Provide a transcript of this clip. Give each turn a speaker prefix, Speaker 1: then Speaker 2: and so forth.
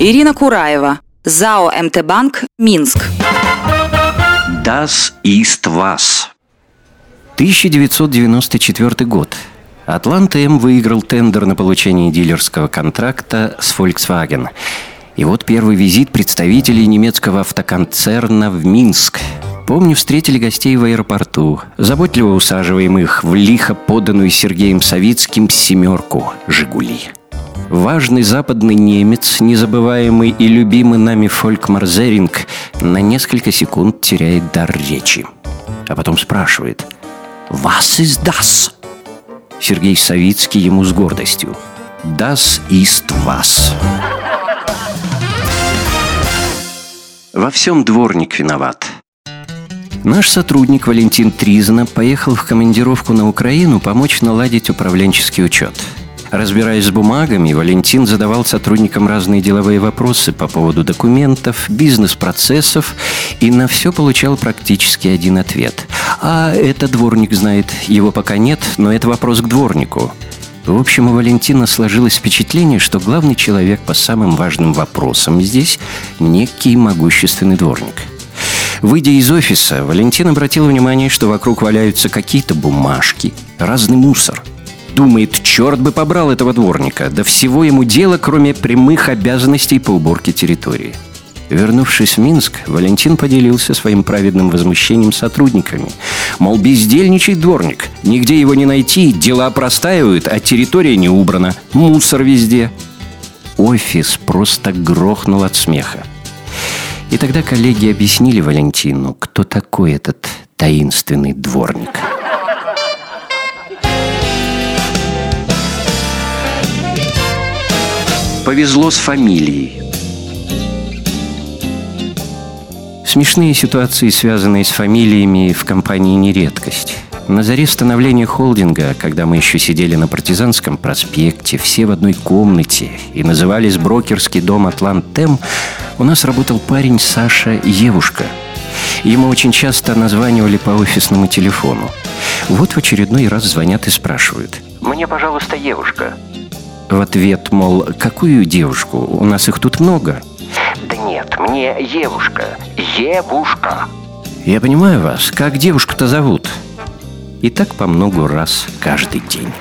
Speaker 1: Ирина Кураева, ЗАО МТ Банк, Минск.
Speaker 2: Das ist was.
Speaker 3: 1994 год. Атланта М выиграл тендер на получение дилерского контракта с Volkswagen. И вот первый визит представителей немецкого автоконцерна в Минск. Помню, встретили гостей в аэропорту. Заботливо усаживаем их в лихо поданную Сергеем Савицким «семерку» «Жигули». Важный западный немец, незабываемый и любимый нами Фольк Марзеринг, на несколько секунд теряет дар речи. А потом спрашивает «Was ist das?» Сергей Савицкий ему с гордостью «Das ist was». Во всем дворник виноват. Наш сотрудник Валентин Тризна поехал в командировку на Украину помочь наладить управленческий учет – Разбираясь с бумагами, Валентин задавал сотрудникам разные деловые вопросы по поводу документов, бизнес-процессов и на все получал практически один ответ. «А это дворник знает. Его пока нет, но это вопрос к дворнику». В общем, у Валентина сложилось впечатление, что главный человек по самым важным вопросам здесь – некий могущественный дворник – Выйдя из офиса, Валентин обратил внимание, что вокруг валяются какие-то бумажки, разный мусор – Думает, черт бы побрал этого дворника. Да всего ему дело, кроме прямых обязанностей по уборке территории. Вернувшись в Минск, Валентин поделился своим праведным возмущением сотрудниками. Мол, бездельничает дворник. Нигде его не найти, дела простаивают, а территория не убрана. Мусор везде. Офис просто грохнул от смеха. И тогда коллеги объяснили Валентину, кто такой этот таинственный дворник. Повезло с фамилией. Смешные ситуации, связанные с фамилиями, в компании не редкость. На заре становления холдинга, когда мы еще сидели на Партизанском проспекте, все в одной комнате и назывались брокерский дом «Атлантем», у нас работал парень Саша Евушка. Ему очень часто названивали по офисному телефону. Вот в очередной раз звонят и спрашивают. «Мне, пожалуйста, Евушка». В ответ, мол, какую девушку? У нас их тут много. Да нет, мне Евушка. Евушка. Я понимаю вас. Как девушку-то зовут? И так по много раз каждый день.